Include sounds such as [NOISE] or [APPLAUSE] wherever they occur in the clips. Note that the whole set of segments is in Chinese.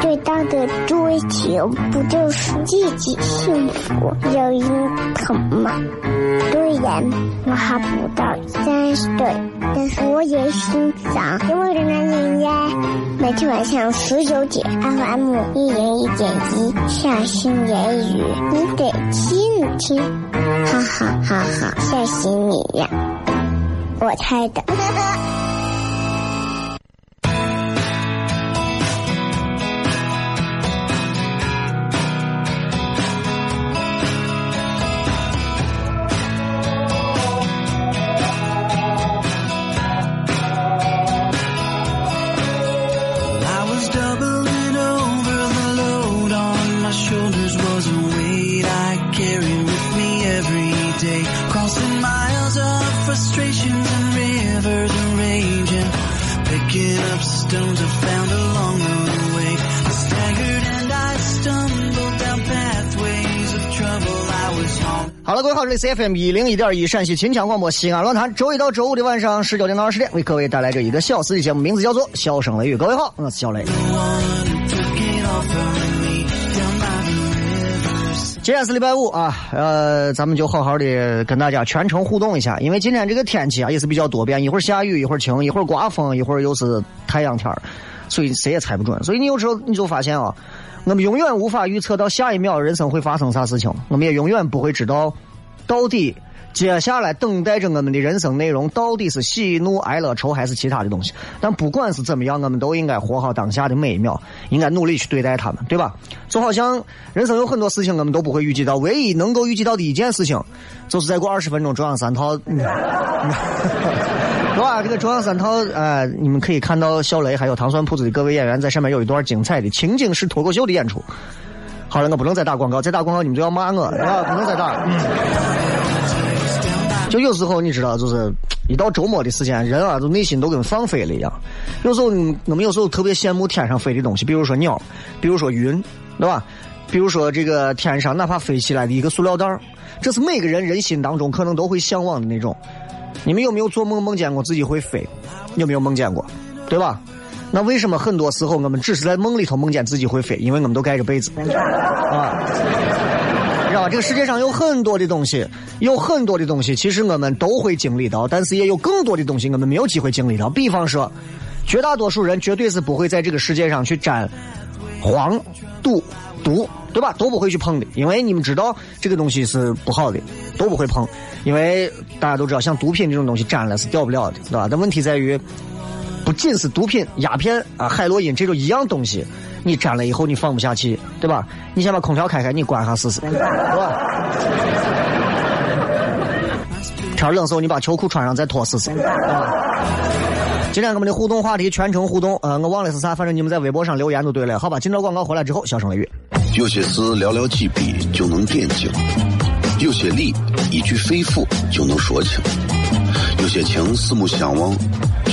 最大的追求不就是自己幸福、有人疼吗？虽然我还不到三十岁，但是我也心脏因为的男人呀。每天晚上十九点，FM 一零一点一，下心言语，你得听听，哈哈哈哈，吓死你呀！我猜的。C F M 一零一点一陕西秦腔广播西安论坛，周一到周五的晚上十九点到二十点，为各位带来这一个小时的节目，名字叫做《笑声雷雨》。各位好，我是小雷。今天是礼拜五啊，呃，咱们就好好的跟大家全程互动一下，因为今天这个天气啊也是比较多变，一会儿下雨，一会儿晴，一会儿刮风，一会儿又是太阳天所以谁也猜不准。所以你有时候你就发现啊，我们永远无法预测到下一秒人生会发生啥事情，我们也永远不会知道到底接下来等待着我们的人生内容到底是喜怒哀乐愁还是其他的东西。但不管是怎么样，我们都应该活好当下的每一秒，应该努力去对待他们，对吧？就好像人生有很多事情我们都不会预计到，唯一能够预计到的一件事情，就是再过二十分钟中央三套。是吧？这个中央三套，呃，你们可以看到小雷还有糖蒜铺子的各位演员在上面有一段精彩的情景式脱口秀的演出。好了，我不能再打广告，再打广告你们就要骂我，是吧？不能再打。就有时候你知道，就是一到周末的时间，人啊，就内心都跟放飞了一样。有时候我们有时候特别羡慕天上飞的东西，比如说鸟，比如说云，对吧？比如说这个天上哪怕飞起来的一个塑料袋这是每个人人心当中可能都会向往的那种。你们有没有做梦梦见过自己会飞？有没有梦见过？对吧？那为什么很多时候我们只是在梦里头梦见自己会飞？因为我们都盖着被子啊。知道吧？这个世界上有很多的东西，有很多的东西，其实我们都会经历到，但是也有更多的东西我们没有机会经历到。比方说，绝大多数人绝对是不会在这个世界上去沾黄、赌、毒，对吧？都不会去碰的，因为你们知道这个东西是不好的，都不会碰。因为大家都知道，像毒品这种东西沾了是掉不了的，对吧？但问题在于，不仅是毒品、鸦片啊、海洛因这种一样东西。你沾了以后你放不下去，对吧？你先把空调开开，你关下试试，是吧？天冷时候你把秋裤穿上再脱试试。今天我们的互动话题全程互动，呃，我忘了是啥，反正你们在微博上留言就对了。好吧，进到广告回来之后，小声雷雨。有些事寥寥几笔就能点睛，有些理一句肺腑就能说清，有些情四目相望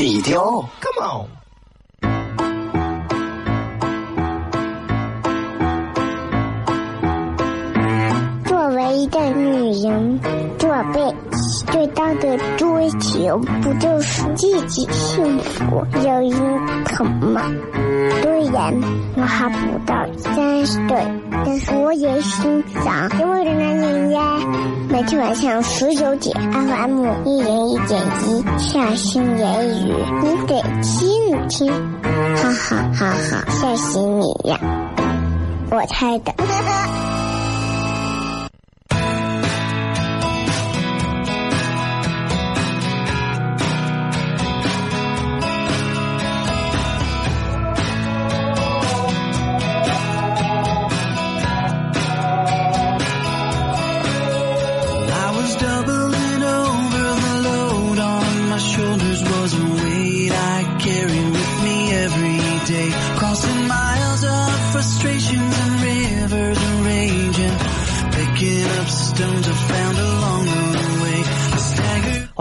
低调，Come on。作为一个女人这辈子最大的追求不就是自己幸福、有人疼吗？虽然我还不到三十岁，但是我也心脏因为的男人呀。每天晚上十九点，FM 一人一点一，下心言语，你得听听，哈哈哈哈，吓死你呀！我猜的。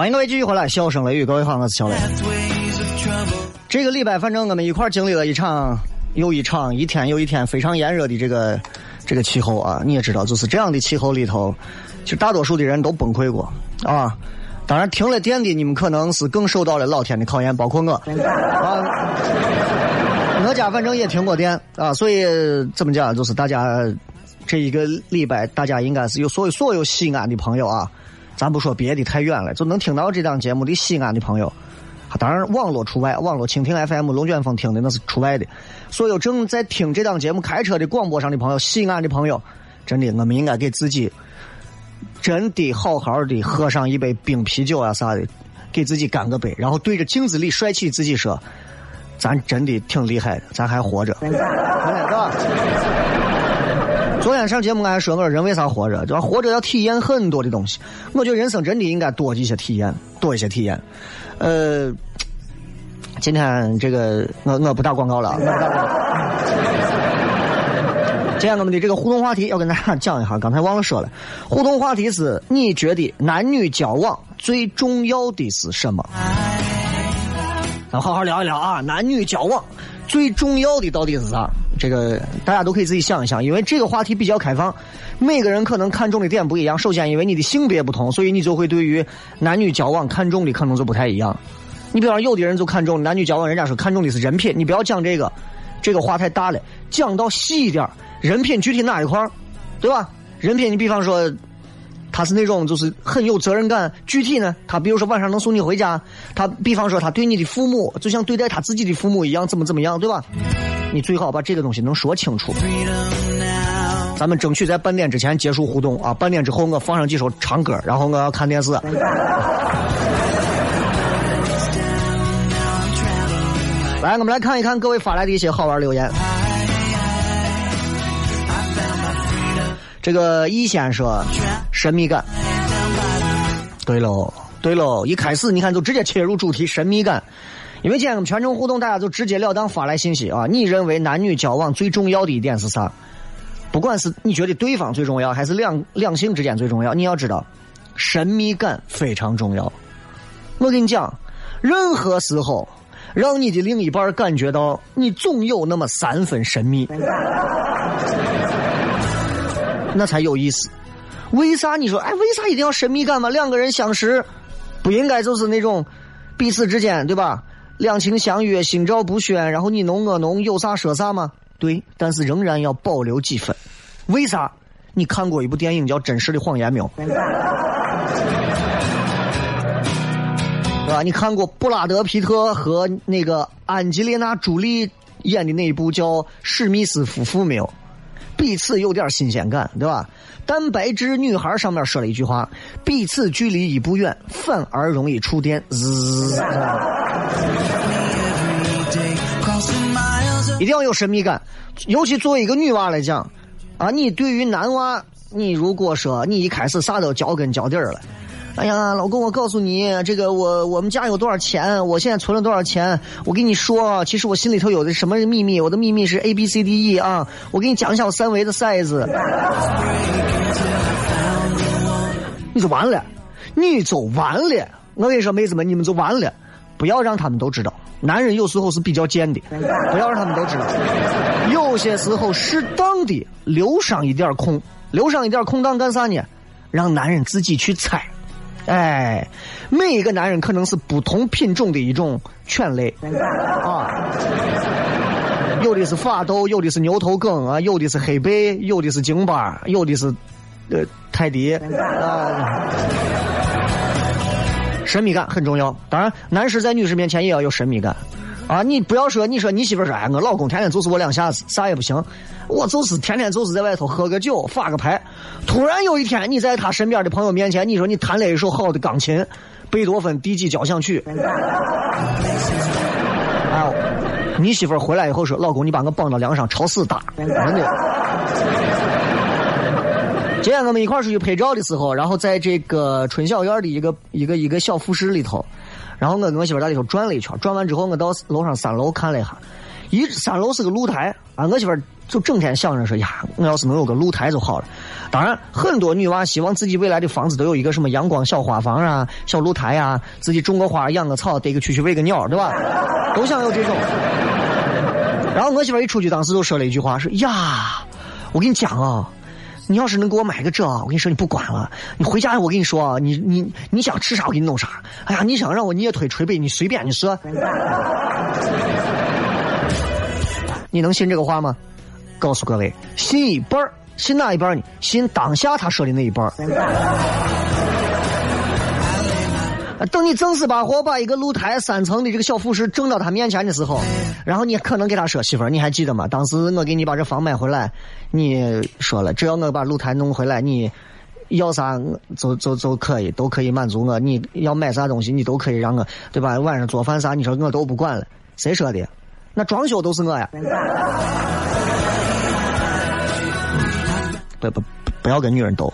迎各位继续回来，笑声雷雨，各位好，我是小雷。这个礼拜，反正我们一块经历了一场又一场，一天又一天非常炎热的这个这个气候啊！你也知道，就是这样的气候里头，其实大多数的人都崩溃过啊。当然，停了电的你们可能是更受到了老天的考验，包括我啊。我家反正也停过电啊，所以怎么讲，就是大家这一个礼拜，大家应该是有所有所有西安的朋友啊。咱不说别的太远了，就能听到这档节目的西安的朋友，当然网络除外，网络蜻蜓 FM、龙卷风听的那是除外的。所有正在听这档节目开车的广播上的朋友，西安的朋友，真的，我们应该给自己真的好好的喝上一杯冰啤酒啊啥的，给自己干个杯，然后对着镜子里帅气自己说：“咱真的挺厉害的，咱还活着。”是吧？昨天上节目，我还说我说人为啥活着？就活着要体验很多的东西。我觉得人生真的应该多一些体验，多一些体验。呃，今天这个我我不打广告了。今天我们的这个互动话题要跟大家讲一下，刚才忘了说了。互动话题是你觉得男女交往最重要的是什么？咱好好聊一聊啊，男女交往。最重要的到底是啥？这个大家都可以自己想一想，因为这个话题比较开放，每个人可能看重的点不一样。首先，因为你的性别不同，所以你就会对于男女交往看重的可能就不太一样。你比方有的人就看重男女交往，人家说看重的是人品，你不要讲这个，这个话太大了，讲到细一点，人品具体哪一块对吧？人品，你比方说。他是那种就是很有责任感，具体呢，他比如说晚上能送你回家，他比方说他对你的父母就像对待他自己的父母一样，怎么怎么样，对吧？你最好把这个东西能说清楚。咱们争取在半点之前结束互动啊，半点之后我放上几首长歌，然后我要看电视。[LAUGHS] 来，我们来看一看各位发来的一些好玩留言。这个易先说神秘感，对喽，对喽，一开始你看就直接切入主题神秘感，因为今天我们全程互动，大家就直截了当发来信息啊！你认为男女交往最重要的一点是啥？不管是你觉得对方最重要，还是两两性之间最重要，你要知道，神秘感非常重要。我跟你讲，任何时候让你的另一半感觉到你总有那么三分神秘。那才有意思，为啥你说哎？为啥一定要神秘感吗？两个人相识，不应该就是那种彼此之间对吧？两情相悦，心照不宣，然后你侬我侬，有啥说啥吗？对，但是仍然要保留几分。为啥？你看过一部电影叫《真实的谎言》没有？对吧？你看过布拉德皮特和那个安吉丽娜朱莉演的那一部叫《史密斯夫妇》没有？彼此有点新鲜感，对吧？蛋白质女孩上面说了一句话：“彼此距离一步远，反而容易触电。”，一定要有神秘感，尤其作为一个女娃来讲，啊，你对于男娃，你如果说你一开始啥都脚跟脚底儿了。哎呀，老公，我告诉你，这个我我们家有多少钱？我现在存了多少钱？我跟你说，其实我心里头有的什么秘密？我的秘密是 A B C D E 啊！我给你讲一下我三维的 size，[LAUGHS] 你就完了，你就完了。我跟你说，妹子们，你们就完了，不要让他们都知道。男人有时候是比较贱的，[LAUGHS] 不要让他们都知道。有些时候，适当的留上一点空，留上一点空档干啥呢？让男人自己去猜。哎，每一个男人可能是不同品种的一种犬类啊，有的是法斗，有的是牛头梗啊，有的是黑背，有的是京巴，有的是呃泰迪啊。神秘感很重要，当然，男士在女士面前也要有神秘感。啊，你不要说，你说你媳妇说，哎，我老公天天就是我两下子，啥也不行，我就是天天就是在外头喝个酒，发个牌。突然有一天，你在他身边的朋友面前，你说你弹了一首好的钢琴，贝多芬第几交响曲。[LAUGHS] 哎，你媳妇回来以后说，老公，你把我绑到梁上，朝死打，真的。[LAUGHS] 今天我们一块出去拍照的时候，然后在这个春晓园的一个一个一个小复式里头。然后我跟我媳妇在里头转了一圈，转完之后我到楼上三楼看了一下，一三楼是个露台啊，我媳妇就整天想着说呀，我要是能有个露台就好了。当然，很多女娃希望自己未来的房子都有一个什么阳光小花房啊、小露台啊，自己种个花、养个草、逮个蛐蛐、喂个鸟，对吧？都想有这种。然后我媳妇一出去，当时就说了一句话，说呀，我跟你讲啊。你要是能给我买个这啊，我跟你说你不管了。你回家我跟你说啊，你你你想吃啥我给你弄啥。哎呀，你想让我捏腿捶背，你随便你说。你能信这个话吗？告诉各位，信一半信哪一半呢？信当下他说的那一半等你正式把火把一个露台三层的这个小复式整到他面前的时候，然后你可能给他说：“媳妇儿，你还记得吗？当时我给你把这房买回来，你说了，只要我把露台弄回来，你要啥就就就可以，都可以满足我。你要买啥东西，你都可以让我，对吧？晚上做饭啥，你说我都不管了。谁说的？那装修都是我呀！不不不要跟女人斗。”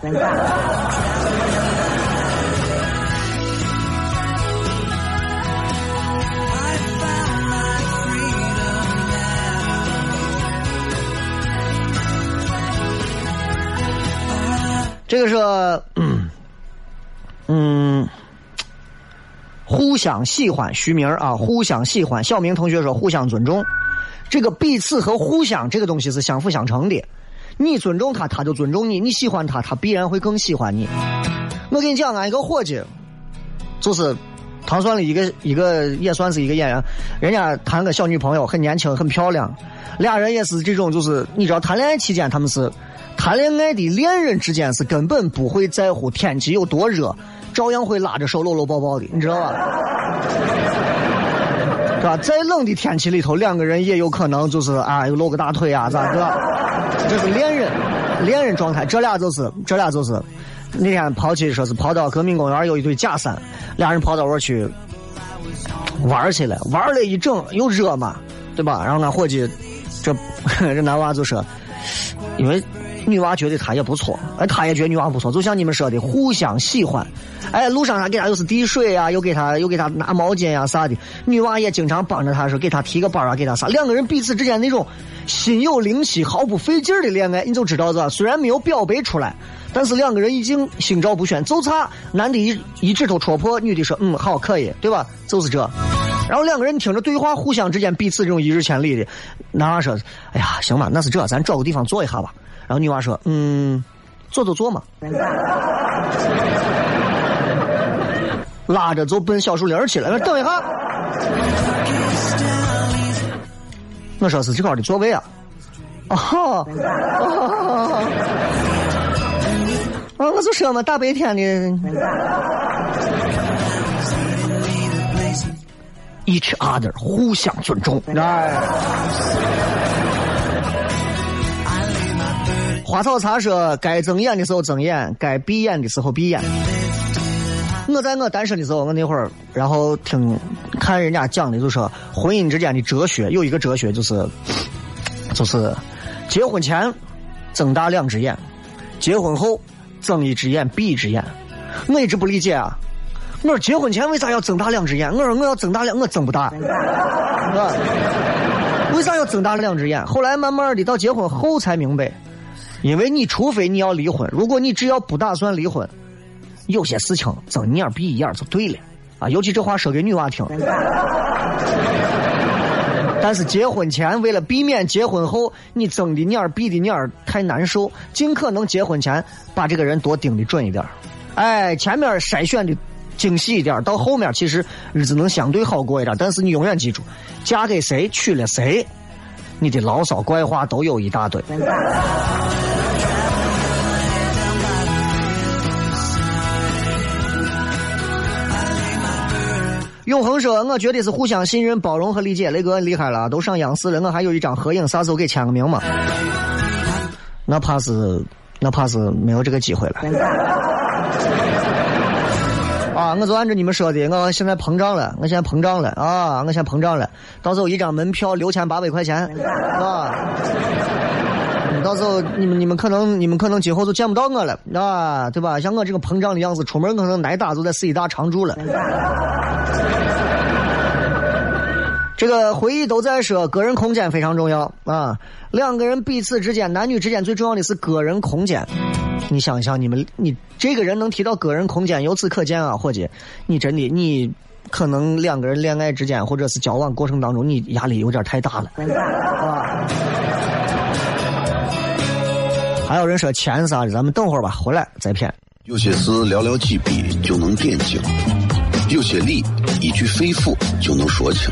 这个是，嗯，互相喜欢，徐明啊，互相喜欢。小明同学说互相尊重，这个彼此和互相这个东西是相辅相成的。你尊重他，他就尊重你；你喜欢他，他必然会更喜欢你。我跟你讲，俺一个伙计，就是唐算的一个一个，也算是一个演员。人家谈个小女朋友，很年轻，很漂亮。俩人也是这种，就是你知道，谈恋爱期间他们是。谈恋爱的恋人之间是根本不会在乎天气有多热，照样会拉着手搂搂抱抱的，你知道吧？是吧？再冷的天气里头，两个人也有可能就是啊，又露个大腿啊，咋的？这是恋人，恋人状态。这俩就是，这俩就是，那天跑去说是跑到革命公园有一对假山，俩人跑到我去玩去了，玩了一整又热嘛，对吧？然后俺伙计，这 [LAUGHS] 这男娃就说，因为。女娃觉得他也不错，哎，他也觉得女娃不错，就像你们说的，互相喜欢。哎，路上他给他又是递水啊，又给他又给他拿毛巾啊啥的。女娃也经常帮着他说给他提个包啊，给他啥。两个人彼此之间那种心有灵犀、毫不费劲的恋爱，你就知道是吧？虽然没有表白出来，但是两个人已经心照不宣。就差男的一一指头戳破，女的说嗯好可以，对吧？就是这。然后两个人听着对话，互相之间彼此这种一日千里的。男娃说：“哎呀，行吧，那是这，咱找个地方坐一下吧。”然后女娃说：“嗯，坐就坐嘛。”拉着就奔小树林去了。等一下，我说是这块的座位啊。哦，啊，我就说嘛，大白天的，each other，互相尊重。花草茶说：“该睁眼的时候睁眼，该闭眼的时候闭眼。”我在我单身的时候，我那会儿，然后听看人家讲的，就说婚姻之间的哲学有一个哲学，就是就是结婚前睁大两只眼，结婚后睁一只眼闭一只眼。我一直不理解啊，我说结婚前为啥要睁大两只眼？我说我要睁大两，我睁不大，是吧？为啥要睁大了两只眼？后来慢慢的到结婚后才明白。因为你除非你要离婚，如果你只要不打算离婚，有些事情睁一眼闭一眼就对了啊！尤其这话说给女娃听。[LAUGHS] 但是结婚前为了避免结婚后你睁的眼闭的眼太难受，尽可能结婚前把这个人多盯的准一点。哎，前面筛选的精细一点，到后面其实日子能相对好过一点。但是你永远记住，嫁给谁娶了谁，你的牢骚怪话都有一大堆。永恒说：“我觉得是互相信任、包容和理解。雷哥厉害了，都上央视了，我还有一张合影，啥时候给签个名嘛？那怕是，那怕是没有这个机会了。啊，我就按照你们说的，我现在膨胀了，我现在膨胀了啊，我现在膨胀了。到时候一张门票六千八百块钱，[LAUGHS] 啊，到时候你们你们可能你们可能今后就见不到我了，啊，对吧？像我这个膨胀的样子，出门可能挨打就在四医大常住了。”这个回忆都在说，个人空间非常重要啊！两个人彼此之间，男女之间最重要的是个人空间。你想一想，你们你这个人能提到个人空间，由此可见啊，伙计，你真的你可能两个人恋爱之间或者是交往过程当中，你压力有点太大了，啊！还有人说钱啥的，咱们等会儿吧，回来再骗。有些事寥寥几笔就能点睛，有些理一句肺腑就能说清。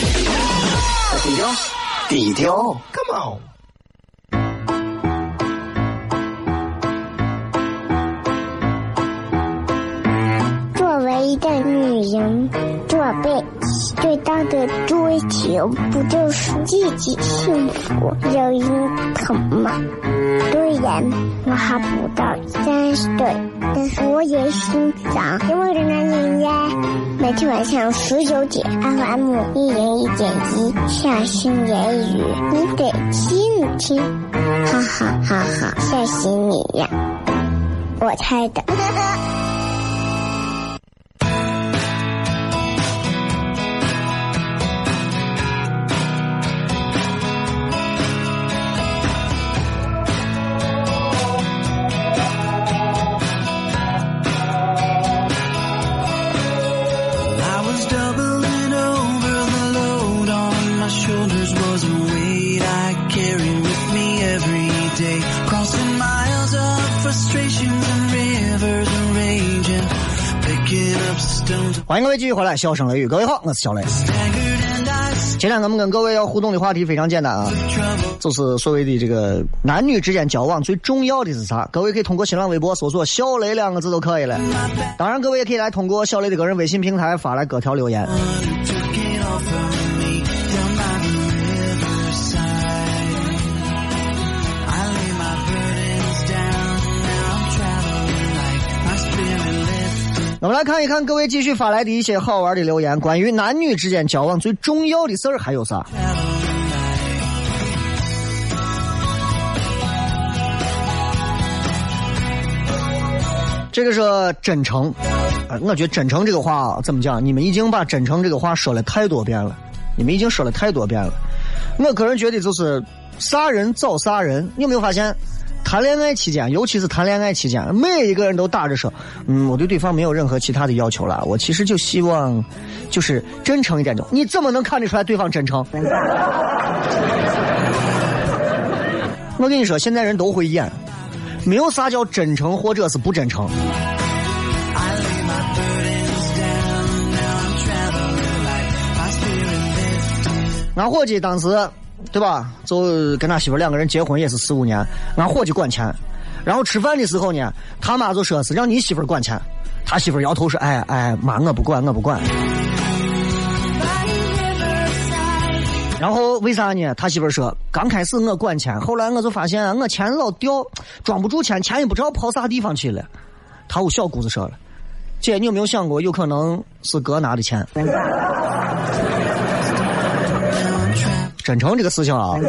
低调，低调，Come on。作为一个女人，做辈最大的追求不就是自己幸福、有人疼吗？虽然我还不到三十岁，但是我也心脏因为的男人呀。每天晚上十九点，FM 一人一点一，下心言语，你得听听，哈哈哈哈，吓死你呀！我猜的。欢迎各位继续回来，笑声雷雨，各位好，我是小雷。今天我们跟各位要互动的话题非常简单啊，就是所谓的这个男女之间交往最重要的是啥？各位可以通过新浪微博搜索“小雷”两个字都可以了。当然，各位也可以来通过小雷的个人微信平台发来各条留言。我们来看一看各位继续发来的一些好玩的留言，关于男女之间交往最重要的事儿还有啥？这个是真诚，我觉得真诚这个话怎么讲？你们已经把真诚这个话说了太多遍了，你们已经说了太多遍了。我个人觉得就是啥人找啥人，你有没有发现？谈恋爱期间，尤其是谈恋爱期间，每一个人都打着说：“嗯，我对对方没有任何其他的要求了，我其实就希望，就是真诚一点。”就你怎么能看得出来对方真诚？[LAUGHS] 我跟你说，现在人都会演，没有啥叫真诚或者是不真诚。俺伙计当时。对吧？就跟他媳妇两个人结婚也是四五年，俺伙计管钱，然后吃饭的时候呢，他妈就说是让你媳妇管钱，他媳妇摇头说：“哎哎，妈我不管，我不管。”然后为啥呢？他媳妇说：“刚开始我管钱，后来我就发现我钱老掉，装不住钱，钱也不知道跑啥地方去了。”他屋小姑子说了：“姐，你有没有想过，有可能是哥拿的钱？” [LAUGHS] 真诚这个事情啊，[LAUGHS]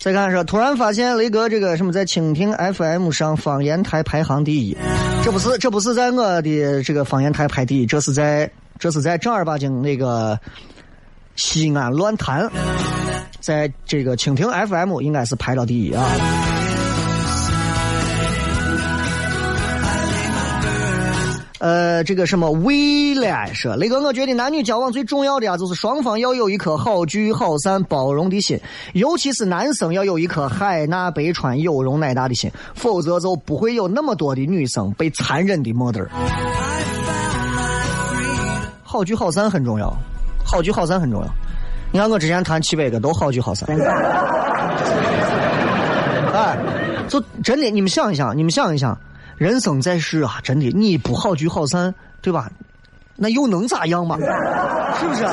再看说，突然发现雷哥这个什么在蜻蜓 FM 上方言台排行第一，这不是这不是在我的这个方言台排第一，这是在这是在正儿八经那个西安乱坛，在这个蜻蜓 FM 应该是排到第一啊。呃，这个什么未来说，雷哥，我觉得男女交往最重要的呀，就是双方要有一颗好聚好散、包容的心，尤其是男生要有一颗海纳百川、有容乃大的心，否则就不会有那么多的女生被残忍的没得儿。好聚好散很重要，好聚好散很重要。你看我之前谈七百个都好聚好散。[LAUGHS] 哎，就真的，你们想一想，你们想一想。人生在世啊，真的，你不好聚好散，对吧？那又能咋样嘛？[LAUGHS] 是不是？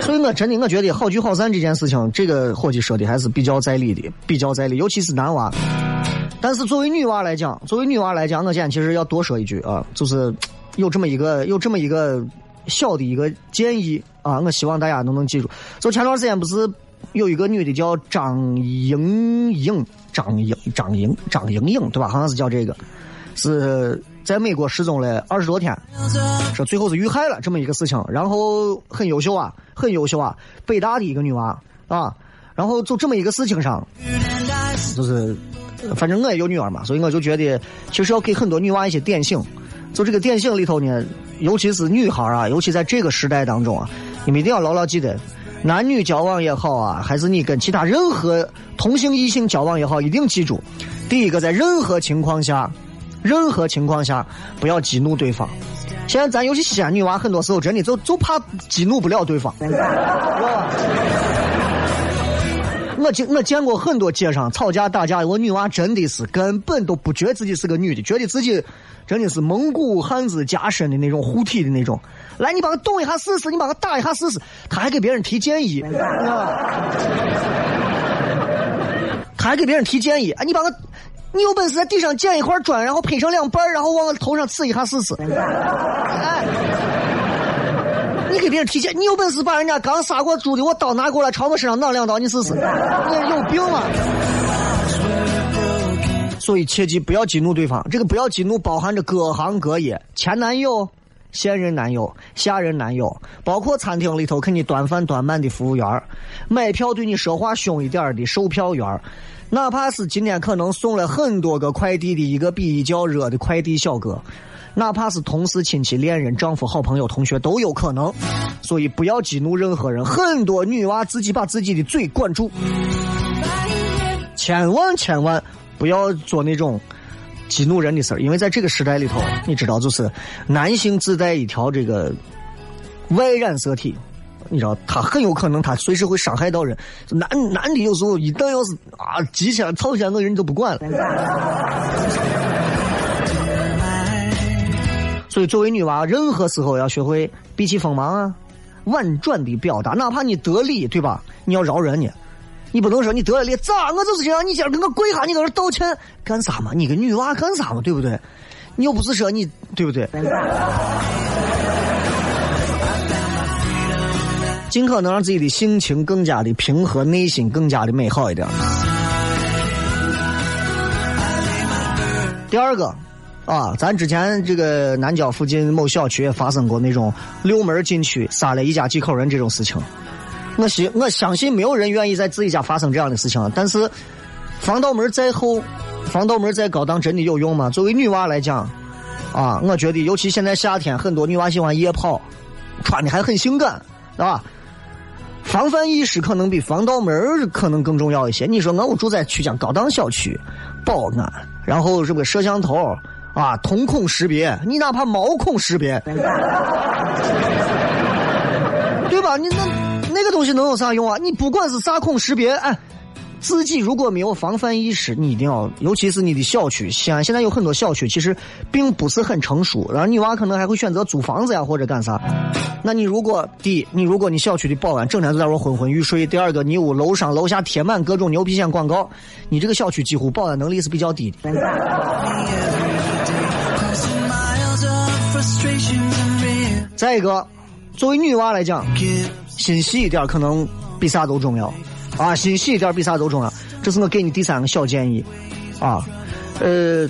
所以我真的我觉得好聚好散这件事情，这个伙计说的还是比较在理的，比较在理。尤其是男娃，但是作为女娃来讲，作为女娃来讲，我今天其实要多说一句啊，就是有这么一个 [LAUGHS] 有这么一个小的一个建议啊，我希望大家都能记住。就前段时间不是。有一个女的叫张莹莹，张莹张莹张莹莹，对吧？好像是叫这个，是在美国失踪了二十多天，说最后是遇害了这么一个事情。然后很优秀啊，很优秀啊，北大的一个女娃啊。然后就这么一个事情上，就是反正我也有女儿嘛，所以我就觉得其实要给很多女娃一些点醒。就这个点醒里头呢，尤其是女孩啊，尤其在这个时代当中啊，你们一定要牢牢记得。男女交往也好啊，还是你跟其他任何同性异性交往也好，一定记住，第一个，在任何情况下，任何情况下不要激怒对方。现在咱尤其西安女娃，很多时候真的就就怕激怒不了对方，知道吧？我见我见过很多街上吵架打架，我女娃真的是根本都不觉得自己是个女的，觉得自己真的是蒙古汉子加身的那种护体的那种。来，你把我动一下试试，你把我打一下试试。他还给别人提建议，他还给别人提建议。哎，你把我，你有本事在地上捡一块砖，然后劈成两半，然后往我头上刺一下试试。哎，你给别人提建，你有本事把人家刚杀过猪的我刀拿过来，朝我身上挠两刀，你试试。你有病啊？所以切记不要激怒对方。这个不要激怒，包含着各行各业，前男友。现任男友、下任男友，包括餐厅里头给你端饭端满的服务员买票对你说话凶一点的售票员哪怕是今天可能送了很多个快递的一个比较热的快递小哥，哪怕是同事、亲戚、恋人、丈夫、好朋友、同学都有可能。所以不要激怒任何人。很多女娃自己把自己的嘴管住，千万千万不要做那种。激怒人的事儿，因为在这个时代里头，你知道，就是男性自带一条这个外染色体，你知道，他很有可能他随时会伤害到人。男男的有时候一旦要是啊急起来吵起来，我人都不管了。所以，作为女娃，任何时候要学会避其锋芒啊，婉转的表达，哪怕你得理，对吧？你要饶人家。你不能说你得了理咋？我就是这样你今儿给我跪下，你搁这道歉干啥嘛？你个女娃干啥嘛？对不对？你又不是说你对不对？尽可能让自己的心情更加的平和，内心更加的美好一点。第二个啊，咱之前这个南郊附近某小区也发生过那种六门进去杀了一家几口人这种事情。我信，我相信没有人愿意在自己家发生这样的事情。但是，防盗门再厚，防盗门再高档，真的有用吗？作为女娃来讲，啊，我觉得尤其现在夏天，很多女娃喜欢夜跑，穿的还很性感，啊，防范意识可能比防盗门可能更重要一些。你说我住在曲江高档小区，保安，然后这个摄像头啊，瞳孔识别，你哪怕毛孔识别，[LAUGHS] 对吧？你那。那个东西能有啥用啊？你不管是啥孔识别，哎，自己如果没有防范意识，你一定要，尤其是你的小区，西安现在有很多小区其实并不是很成熟，然后女娃可能还会选择租房子呀或者干啥。那你如果第一，你如果你小区的保安整天都在那昏昏欲睡；第二个，你屋楼上楼下贴满各种牛皮癣广告，你这个小区几乎保安能力是比较低的。再一个，作为女娃来讲。心细一点可能比啥都重要。啊，心细一点比啥都重要。这是我给你第三个小建议，啊，呃，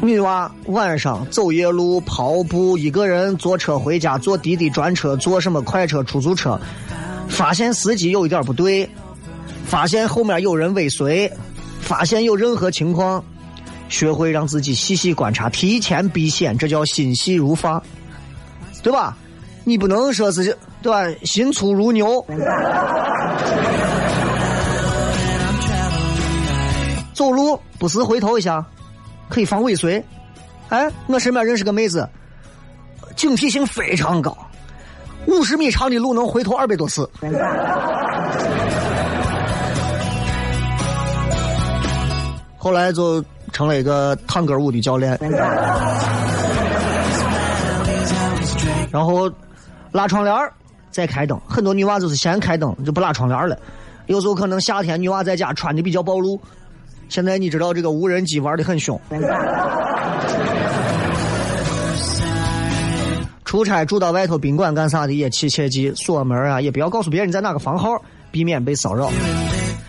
女娃晚上走夜路、跑步，一个人坐车回家，坐滴滴专车、坐什么快车、出租车，发现司机有一点不对，发现后面有人尾随，发现有任何情况，学会让自己细细观察，提前避险，这叫心细如发，对吧？你不能说是对吧？心粗如牛。走路不时回头一下，可以防尾随。哎，我身边认识个妹子，警惕性非常高，五十米长的路能回头二百多次。后来就成了一个探戈舞的教练，然后拉窗帘再开灯。很多女娃就是先开灯就不拉窗帘了。有时候可能夏天女娃在家穿的比较暴露。现在你知道这个无人机玩的很凶。出差住到外头宾馆干啥的也切切记锁门啊，也不要告诉别人在哪个房号，避免被骚扰。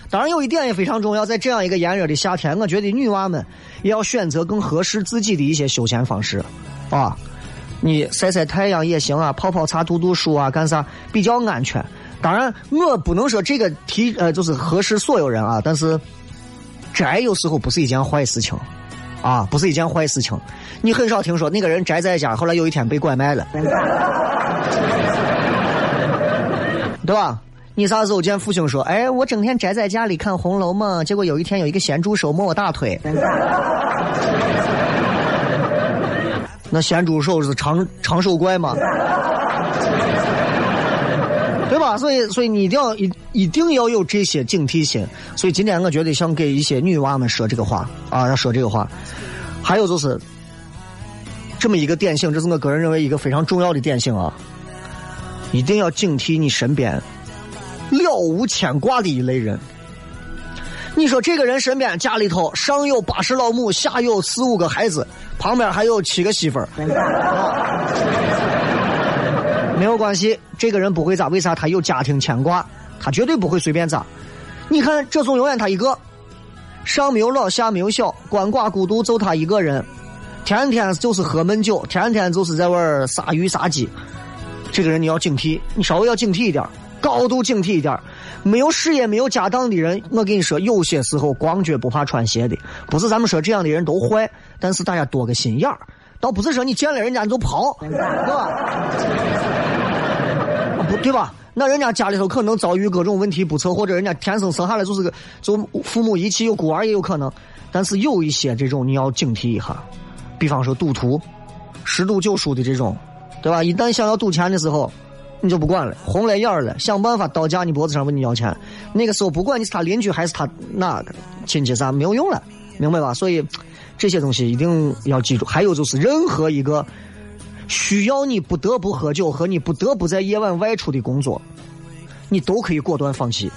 当然有一点也非常重要，在这样一个炎热的夏天，我觉得女娃们也要选择更合适自己的一些休闲方式啊。你晒晒太阳也行啊，泡泡茶、读读书啊，干啥比较安全。当然我不能说这个提呃就是合适所有人啊，但是。宅有时候不是一件坏事情，啊，不是一件坏事情。你很少听说那个人宅在家，后来有一天被拐卖了，对吧？你啥时候见父亲说，哎，我整天宅在家里看《红楼梦》，结果有一天有一个咸猪手摸我大腿，那咸猪手是长长手怪吗？所以，所以你一定要一一定要有这些警惕心。所以今天我觉得想给一些女娃们说这个话啊，要说这个话。还有就是这么一个典型，这是我个人认为一个非常重要的典型啊！一定要警惕你身边了无牵挂的一类人。你说这个人身边家里头上有八十老母，下有四五个孩子，旁边还有七个媳妇儿。没有关系，这个人不会咋？为啥他有家庭牵挂？他绝对不会随便咋。你看，这总永远他一个，上没有老，下没有小，鳏寡孤独就他一个人，天天就是喝闷酒，天天就是在玩杀鱼杀鸡。这个人你要警惕，你稍微要警惕一点，高度警惕一点。没有事业、没有家当的人，我跟你说，有些时候光脚不怕穿鞋的。不是咱们说这样的人都坏，但是大家多个心眼儿。倒不是说你见了人家你就跑，对吧？不对吧？那人家家里头可能遭遇各种问题不测，或者人家天生生下来就是个就父母遗弃，有孤儿也有可能。但是有一些这种你要警惕一下，比方说赌徒、十赌九输的这种，对吧？一旦想要赌钱的时候，你就不管了，红了眼了，想办法刀架你脖子上问你要钱。那个时候不管你是他邻居还是他哪个亲戚啥，没有用了，明白吧？所以。这些东西一定要记住。还有就是，任何一个需要你不得不喝酒和你不得不在夜晚外出的工作，你都可以果断放弃。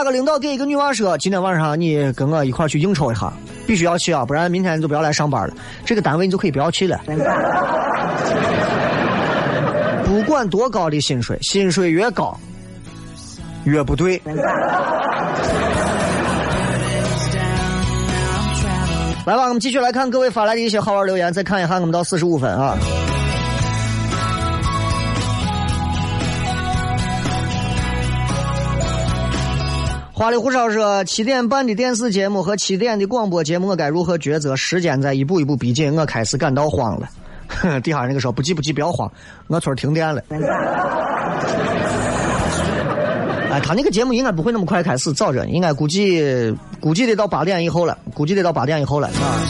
那个领导给一个女娃说：“今天晚上你跟我一块去应酬一下，必须要去啊，不然明天你就不要来上班了。”这个单位你就可以不要去了。不管多高的薪水，薪水越高越不对。来吧，我们继续来看各位发来的一些好玩留言，再看一下我们到四十五分啊。花里胡哨说七点半的电视节目和七点的广播节目，我该如何抉择？时间在一步一步逼近，我开始感到慌了。[LAUGHS] 底下那个说不急不急，不要慌，我村停电了。[LAUGHS] 哎，他那个节目应该不会那么快开始，早着，应该估计估计得到八点以后了，估计得到八点以后了，啊。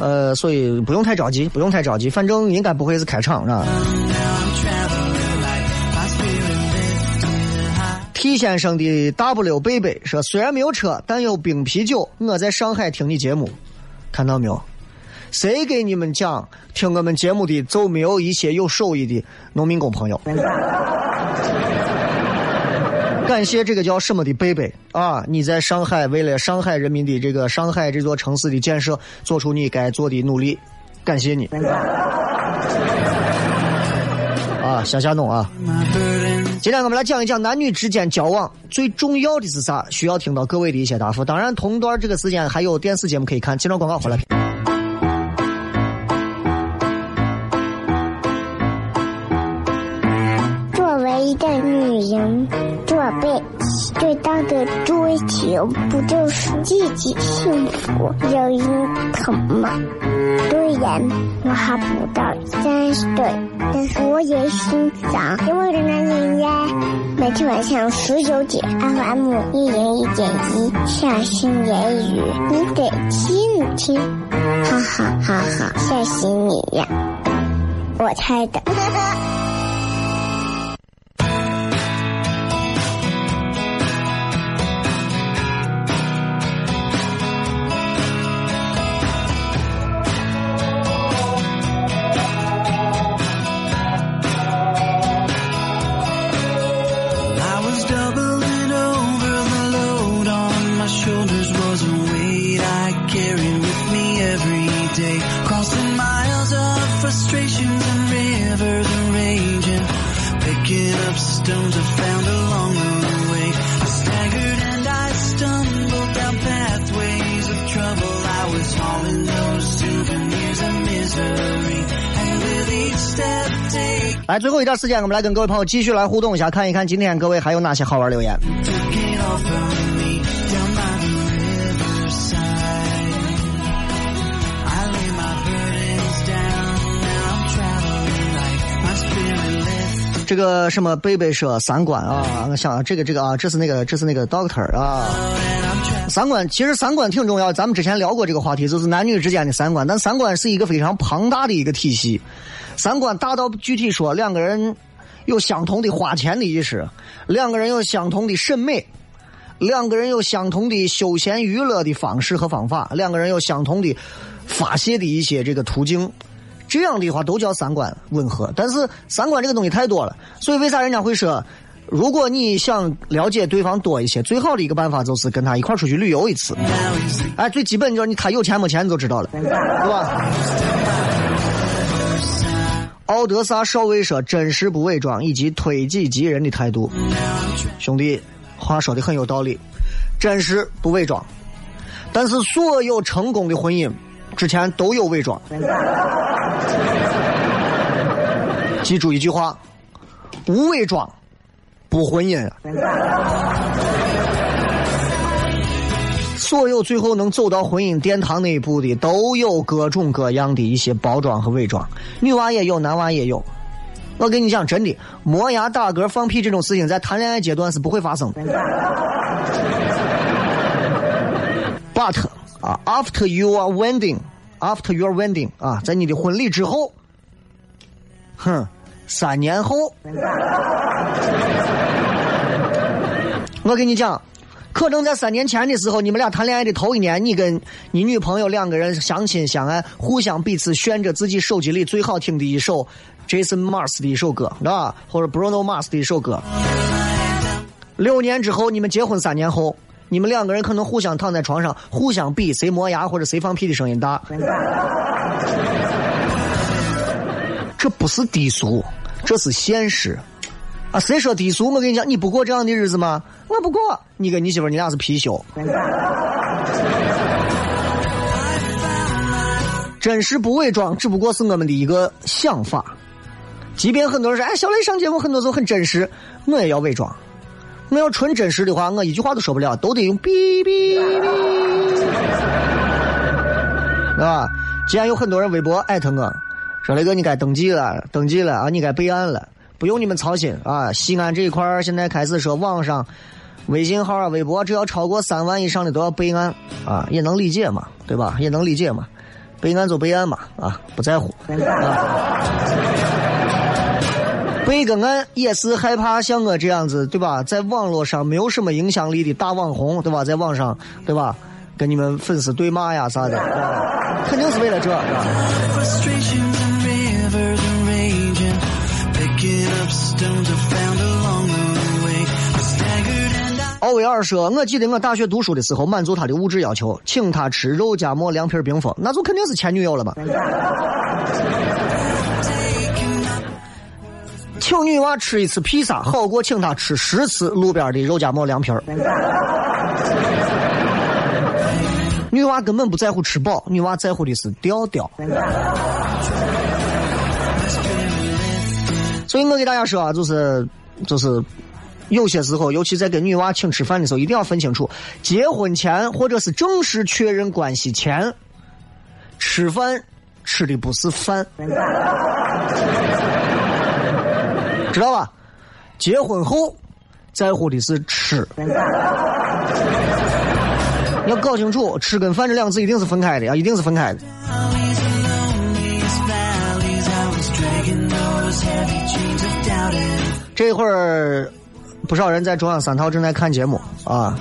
呃，所以不用太着急，不用太着急，反正应该不会是开场，是吧季先生的 W 贝贝说：“虽然没有车，但有冰啤酒。我在上海听你节目，看到没有？谁给你们讲听我们节目的就没有一些有手艺的农民工朋友？” [LAUGHS] 感谢这个叫什么的贝贝啊！你在上海为了上海人民的这个上海这座城市的建设做出你该做的努力，感谢你。啊，啊，向下弄啊。今天我们来讲一讲男女之间交往最重要的是啥？需要听到各位的一些答复。当然，同段这个时间还有电视节目可以看。接着广告回来。作为一个女人，做被。最大的追求不就是自己幸福、有人疼吗？虽然我还不到三十岁，但是我也心脏因为的男人呀。每天晚上十九点，FM 一人一点一，下心言语，你得听听，哈哈哈哈，吓死你呀！我猜的。来，最后一段时间，我们来跟各位朋友继续来互动一下，看一看今天各位还有哪些好玩留言。这个什么贝贝说三观啊，我想这个这个啊，这是那个这是那个 doctor 啊。三观其实三观挺重要，咱们之前聊过这个话题，就是男女之间的三观，但三观是一个非常庞大的一个体系。三观大到具体说，两个人有相同的花钱的意识，两个人有相同的审美，两个人有相同的休闲娱乐的方式和方法，两个人有相同的发泄的一些这个途径，这样的话都叫三观吻合。但是三观这个东西太多了，所以为啥人家会说，如果你想了解对方多一些，最好的一个办法就是跟他一块出去旅游一次。哎，最基本就是你他有钱没钱你就知道了，对吧？奥德萨少尉说：“真实不伪装，以及推己及人的态度。”兄弟，话说的很有道理，真实不伪装。但是所有成功的婚姻之前都有伪装。记住一句话：不伪装，不婚姻。所有最后能走到婚姻殿堂那一步的，都有各种各样的一些包装和伪装。女娃也有，男娃也有。我跟你讲，真的，磨牙、打嗝、放屁这种事情，在谈恋爱阶段是不会发生的。But 啊，after you are wedding，after your wedding 啊，在你的婚礼之后，哼，三年后，我跟你讲。可能在三年前的时候，你们俩谈恋爱的头一年，你跟你女朋友两个人相亲相爱，互相彼此炫着自己手机里最好听的一首 Jason Mars 的一首歌，啊？或者 Bruno Mars 的一首歌。六年之后，你们结婚三年后，你们两个人可能互相躺在床上，互相比谁磨牙或者谁放屁的声音大。这不是低俗，这是现实。啊，谁说低俗？我跟你讲，你不过这样的日子吗？我不过。你跟你媳妇，你俩是貔貅。[LAUGHS] 真实不伪装，只不过是我们的一个想法。即便很多人说，哎，小雷上节目很多时候很真实，我也要伪装。我要纯真实的话，我一句话都说不了，都得用哔哔哔，是吧？既然有很多人微博艾特我，说雷哥你该登记了，登记了啊，你该备案了。不用你们操心啊！西安这一块儿现在开始说网上微信号啊、微博，只要超过三万以上的都要备案啊，也能理解嘛，对吧？也能理解嘛，备案就备案嘛，啊，不在乎。备个案也是害怕像我这样子，对吧？在网络上没有什么影响力的大网红，对吧？在网上，对吧？跟你们粉丝对骂呀啥的，肯定是为了这。奥维尔说：“我记得我大学读书的时候，满足他的物质要求，请他吃肉夹馍、凉皮、冰峰，那就肯定是前女友了吧？请女娃吃一次披萨，好过请她吃十次路边的肉夹馍凉皮儿。女娃根本不在乎吃饱，女娃在乎的是调调。所以我给大家说啊，就是就是，有些时候，尤其在跟女娃请吃饭的时候，一定要分清楚，结婚前或者是正式确认关系前，吃饭吃的不是饭，知道吧？结婚后在乎的是吃。你要搞清楚，吃跟饭这两个字一定是分开的啊，一定是分开的。这会儿，不少人在中央三套正在看节目啊。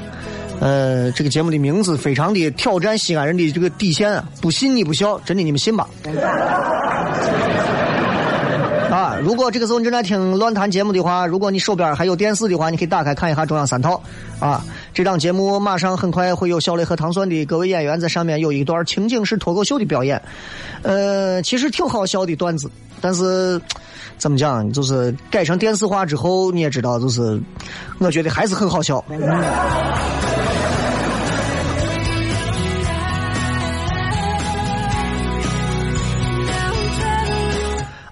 呃，这个节目的名字非常的挑战西安人的这个底线啊！不信你不笑，真的你们信吧？[LAUGHS] 啊！如果这个时候你正在听乱谈节目的话，如果你手边还有电视的话，你可以打开看一下中央三套啊。这档节目马上很快会有小雷和唐酸的各位演员在上面有一段情景式脱口秀的表演，呃，其实挺好笑的段子，但是怎么讲，就是改成电视化之后，你也知道，就是我觉得还是很好笑。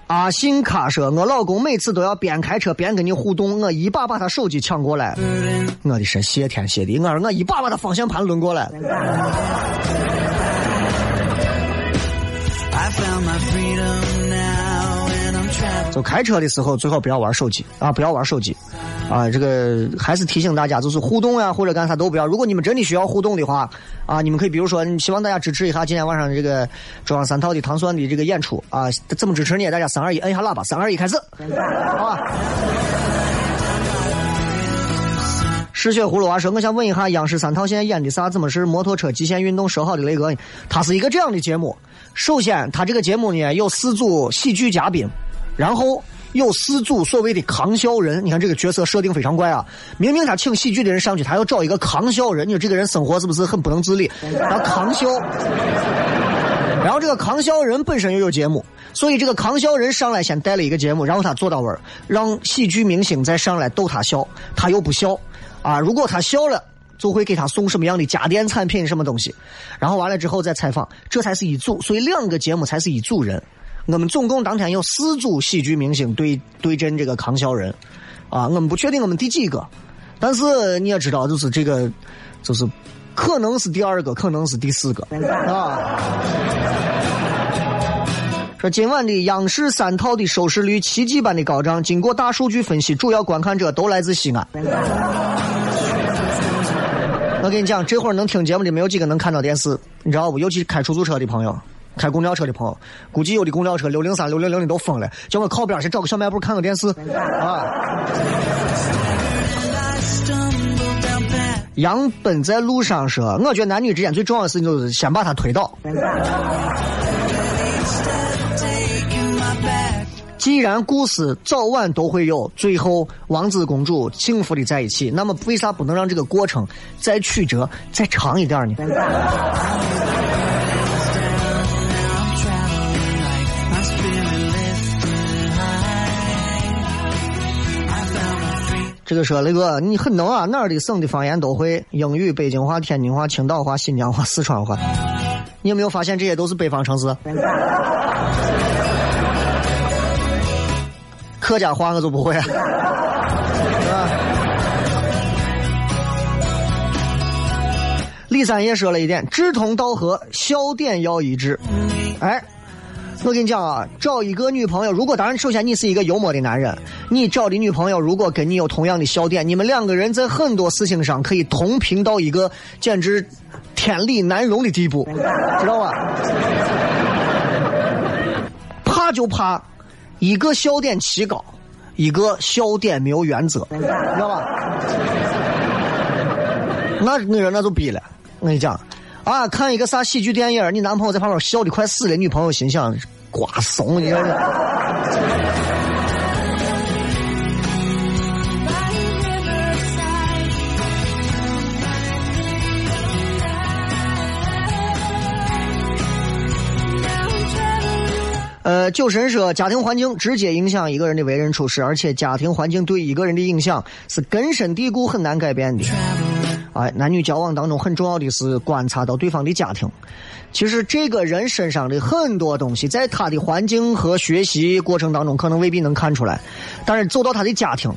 阿信卡说：“我老公每次都要边开车边跟你互动，我一把把他手机抢过来，我的神谢天谢地，我说我一把把他方向盘抡过来。” ”I found my freedom. 开车的时候最好不要玩手机啊，不要玩手机。啊，这个还是提醒大家，就是互动呀，或者干啥都不要。如果你们真的需要互动的话，啊，你们可以比如说，希望大家支持一下今天晚上这个中央三套的糖蒜的这个演出啊。怎么支持呢？大家三二一，摁一下喇叭，三二一，开始，好吧。失血葫芦娃说：“我想问一下，央视三套现在演的啥？怎么是摩托车极限运动？说好的雷哥，他是一个这样的节目。首先，他这个节目呢有四组喜剧嘉宾，然后。”有四组所谓的扛笑人，你看这个角色设定非常怪啊！明明他请喜剧的人上去，他要找一个扛笑人，你说这个人生活是不是很不能自理？然后扛笑，然后这个扛笑人本身又有节目，所以这个扛笑人上来先带了一个节目，然后他坐到位，让喜剧明星再上来逗他笑，他又不笑啊！如果他笑了，就会给他送什么样的家电产品什么东西，然后完了之后再采访，这才是一组，所以两个节目才是一组人。我们总共当天有四组喜剧明星对对阵这个康笑人，啊，我们不确定我们第几个，但是你也知道，就是这个，就是可能是第二个，可能是第四个，啊。说今晚的央视三套的收视率奇迹般的高涨，经过大数据分析，主要观看者都来自西安。我跟你讲，这会儿能听节目的没有几个能看到电视，你知道不？尤其是开出租车的朋友。开公交车的朋友，估计有的公交车六零三、六零零的都疯了，叫我靠边去找个小卖部看个电视啊！杨奔在路上说：“我觉得男女之间最重要的事情就是先把他推倒。既然故事早晚都会有最后王子公主幸福的在一起，那么为啥不能让这个过程再曲折再长一点呢？”这个说雷哥，你很能啊，哪儿的省的方言都会，英语、北京话、天津话、青岛话、新疆话、四川话。你有没有发现这些都是北方城市？客家话我就不会。啊。李三爷说了一点：志同道合，笑点要一致。哎。我跟你讲啊，找一个女朋友，如果当然，首先你是一个幽默的男人，你找的女朋友如果跟你有同样的笑点，你们两个人在很多事情上可以同频到一个简直天理难容的地步，知道吧？怕就怕一个笑点奇高，一个笑点没有原则，知道吧？那那人那就逼了，我跟你讲。啊，看一个啥喜剧电影，你男朋友在旁边笑的快死了，女朋友心想瓜怂，你这。呃，酒神说，家庭环境直接影响一个人的为人处事，而且家庭环境对一个人的影响是根深蒂固、很难改变的。哎，男女交往当中很重要的是观察到对方的家庭。其实这个人身上的很多东西，在他的环境和学习过程当中，可能未必能看出来，但是走到他的家庭，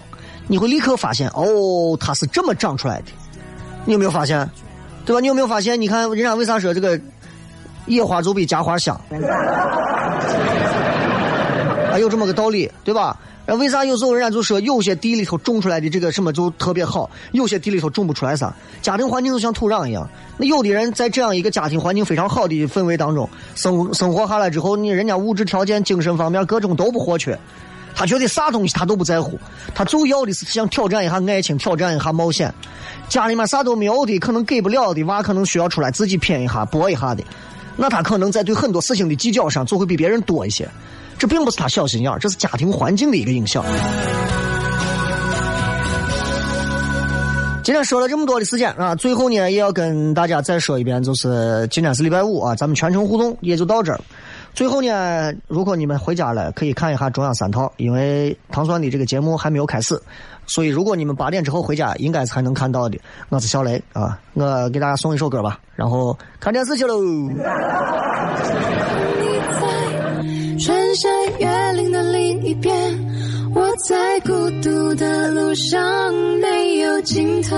你会立刻发现，哦，他是这么长出来的。你有没有发现？对吧？你有没有发现？你看人家为啥说这个野花总比家花香？还 [LAUGHS] 有这么个道理，对吧？那为啥有时候人家就说有些地里头种出来的这个什么就特别好，有些地里头种不出来啥？家庭环境就像土壤一样。那有的人在这样一个家庭环境非常好的氛围当中生生活下来之后，你人家物质条件、精神方面各种都不活缺，他觉得啥东西他都不在乎，他就要的是想挑战一下爱情，挑战一下冒险。家里面啥都没有的，可能给不了的娃，可能需要出来自己拼一下、搏一下的，那他可能在对很多事情的计较上就会比别人多一些。这并不是他小心眼，这是家庭环境的一个影响。今天说了这么多的时间啊，最后呢也要跟大家再说一遍，就是今天是礼拜五啊，咱们全程互动也就到这儿。最后呢，如果你们回家了，可以看一下中央三套，因为唐酸的这个节目还没有开始，所以如果你们八点之后回家，应该才能看到的。我是小雷啊，我给大家送一首歌吧，然后看电视去喽。山越岭的另一边，我在孤独的路上没有尽头。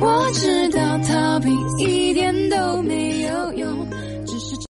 我知道逃避一点都没有用